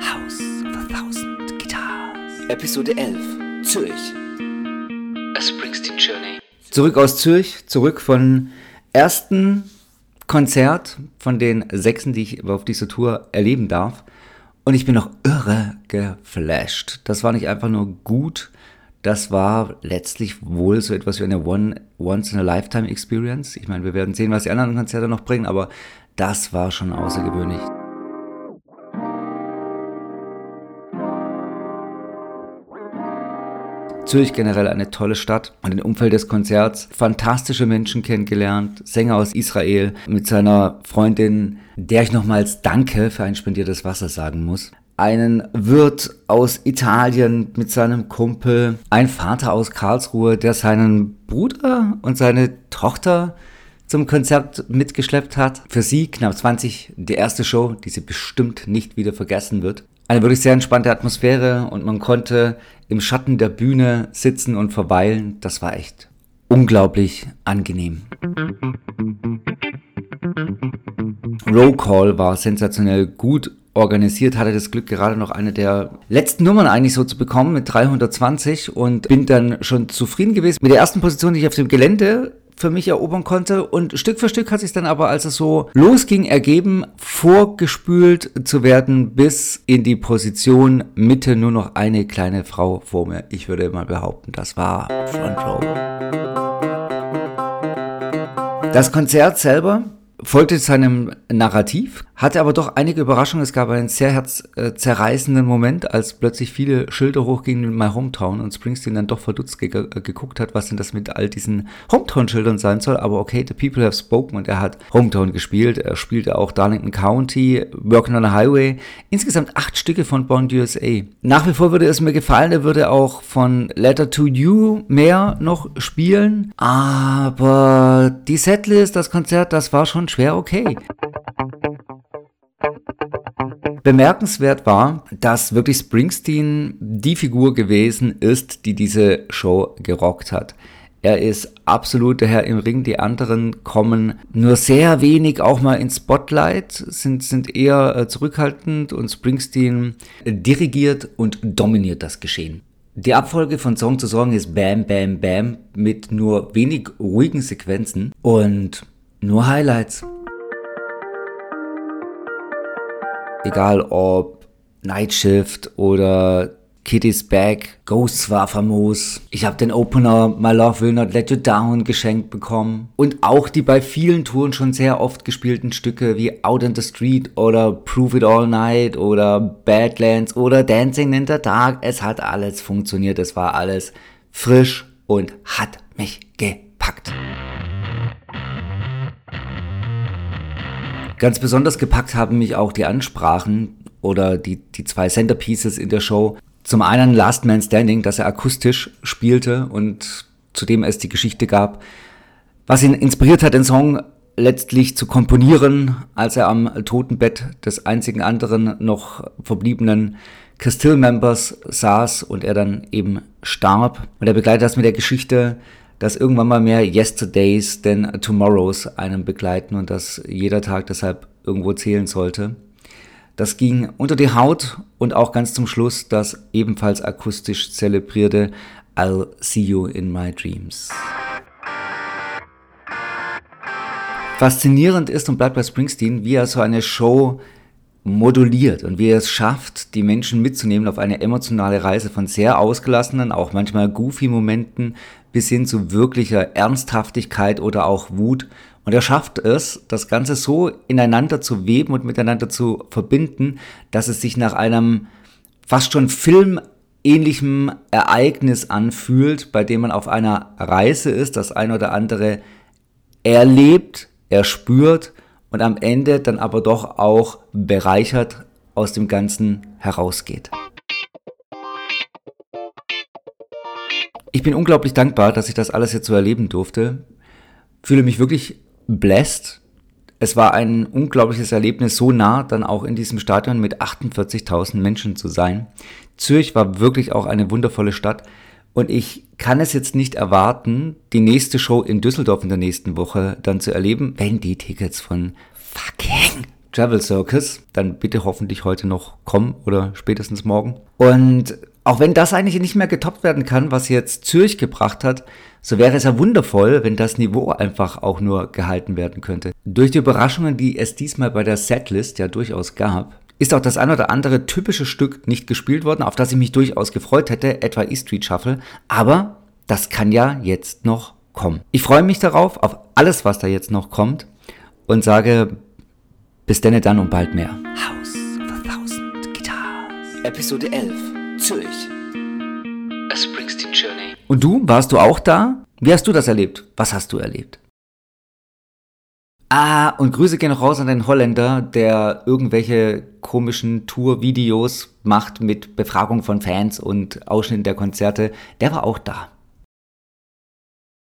House of a Thousand Guitars. Episode 11. Zürich. A Springsteen Journey. Zurück aus Zürich, zurück von ersten Konzert von den sechsen, die ich auf dieser Tour erleben darf. Und ich bin noch irre geflasht. Das war nicht einfach nur gut, das war letztlich wohl so etwas wie eine One, Once-in-a-Lifetime-Experience. Ich meine, wir werden sehen, was die anderen Konzerte noch bringen, aber das war schon außergewöhnlich. Zürich generell eine tolle Stadt und im Umfeld des Konzerts fantastische Menschen kennengelernt, Sänger aus Israel mit seiner Freundin, der ich nochmals Danke für ein spendiertes Wasser sagen muss einen Wirt aus Italien mit seinem Kumpel, ein Vater aus Karlsruhe, der seinen Bruder und seine Tochter zum Konzert mitgeschleppt hat. Für sie knapp 20 die erste Show, die sie bestimmt nicht wieder vergessen wird. Eine wirklich sehr entspannte Atmosphäre und man konnte im Schatten der Bühne sitzen und verweilen. Das war echt unglaublich angenehm. Roll Call war sensationell gut organisiert, hatte das Glück, gerade noch eine der letzten Nummern eigentlich so zu bekommen mit 320 und bin dann schon zufrieden gewesen mit der ersten Position, die ich auf dem Gelände für mich erobern konnte. Und Stück für Stück hat sich dann aber, als es so losging, ergeben, vorgespült zu werden bis in die Position Mitte nur noch eine kleine Frau vor mir. Ich würde mal behaupten, das war Front Row. Das Konzert selber folgte seinem Narrativ, hatte aber doch einige Überraschungen. Es gab einen sehr herzzerreißenden Moment, als plötzlich viele Schilder hochgingen in My Hometown und Springsteen dann doch verdutzt ge geguckt hat, was denn das mit all diesen Hometown-Schildern sein soll. Aber okay, the people have spoken und er hat Hometown gespielt. Er spielte auch Darlington County, Working on a Highway. Insgesamt acht Stücke von Bond USA. Nach wie vor würde es mir gefallen, er würde auch von Letter to You mehr noch spielen. Aber die Setlist, das Konzert, das war schon schwer okay. Bemerkenswert war, dass wirklich Springsteen die Figur gewesen ist, die diese Show gerockt hat. Er ist absolut der Herr im Ring. Die anderen kommen nur sehr wenig auch mal ins Spotlight, sind, sind eher äh, zurückhaltend und Springsteen dirigiert und dominiert das Geschehen. Die Abfolge von Song zu Song ist Bam, Bam, Bam mit nur wenig ruhigen Sequenzen und nur Highlights. Egal ob Night Shift oder Kitty's Back, Ghosts war famos. Ich habe den Opener My Love Will Not Let You Down geschenkt bekommen. Und auch die bei vielen Touren schon sehr oft gespielten Stücke wie Out in the Street oder Prove It All Night oder Badlands oder Dancing in the Dark. Es hat alles funktioniert. Es war alles frisch und hat mich gepackt. Ganz besonders gepackt haben mich auch die Ansprachen oder die, die zwei Centerpieces in der Show. Zum einen Last Man Standing, das er akustisch spielte und zu dem es die Geschichte gab, was ihn inspiriert hat, den Song letztlich zu komponieren, als er am Totenbett des einzigen anderen noch verbliebenen Castile-Members saß und er dann eben starb. Und er begleitet das mit der Geschichte, dass irgendwann mal mehr Yesterdays denn Tomorrows einen begleiten und dass jeder Tag deshalb irgendwo zählen sollte. Das ging unter die Haut und auch ganz zum Schluss das ebenfalls akustisch zelebrierte I'll See You in My Dreams. Faszinierend ist und bleibt bei Springsteen, wie er so eine Show moduliert und wie er es schafft, die Menschen mitzunehmen auf eine emotionale Reise von sehr ausgelassenen, auch manchmal goofy Momenten bis hin zu wirklicher Ernsthaftigkeit oder auch Wut. Und er schafft es, das Ganze so ineinander zu weben und miteinander zu verbinden, dass es sich nach einem fast schon filmähnlichen Ereignis anfühlt, bei dem man auf einer Reise ist, das ein oder andere erlebt, erspürt und am Ende dann aber doch auch bereichert aus dem Ganzen herausgeht. Ich bin unglaublich dankbar, dass ich das alles jetzt so erleben durfte. Fühle mich wirklich blessed. Es war ein unglaubliches Erlebnis, so nah dann auch in diesem Stadion mit 48.000 Menschen zu sein. Zürich war wirklich auch eine wundervolle Stadt. Und ich kann es jetzt nicht erwarten, die nächste Show in Düsseldorf in der nächsten Woche dann zu erleben, wenn die Tickets von fucking Travel Circus. Dann bitte hoffentlich heute noch kommen oder spätestens morgen. Und auch wenn das eigentlich nicht mehr getoppt werden kann, was jetzt Zürich gebracht hat, so wäre es ja wundervoll, wenn das Niveau einfach auch nur gehalten werden könnte. Durch die Überraschungen, die es diesmal bei der Setlist ja durchaus gab, ist auch das ein oder andere typische Stück nicht gespielt worden, auf das ich mich durchaus gefreut hätte, etwa E-Street Shuffle. Aber das kann ja jetzt noch kommen. Ich freue mich darauf, auf alles, was da jetzt noch kommt und sage bis denn dann und bald mehr. House of a Thousand Guitars. Episode 11. Zürich. A Springsteen Journey. Und du, warst du auch da? Wie hast du das erlebt? Was hast du erlebt? Ah, und Grüße gehen noch raus an den Holländer, der irgendwelche komischen Tour-Videos macht mit Befragung von Fans und Ausschnitten der Konzerte. Der war auch da.